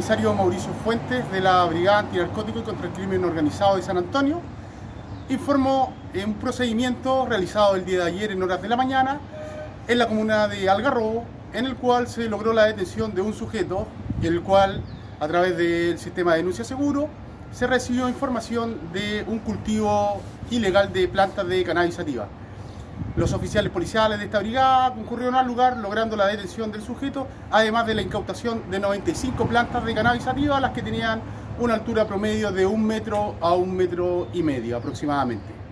comisario Mauricio Fuentes de la Brigada Antinarcótico y contra el Crimen Organizado de San Antonio. Informó un procedimiento realizado el día de ayer en horas de la mañana en la comuna de Algarrobo, en el cual se logró la detención de un sujeto, el cual a través del sistema de denuncia seguro se recibió información de un cultivo ilegal de plantas de cannabis. Los oficiales policiales de esta brigada concurrieron al lugar logrando la detención del sujeto, además de la incautación de 95 plantas de cannabis sativa, las que tenían una altura promedio de un metro a un metro y medio aproximadamente.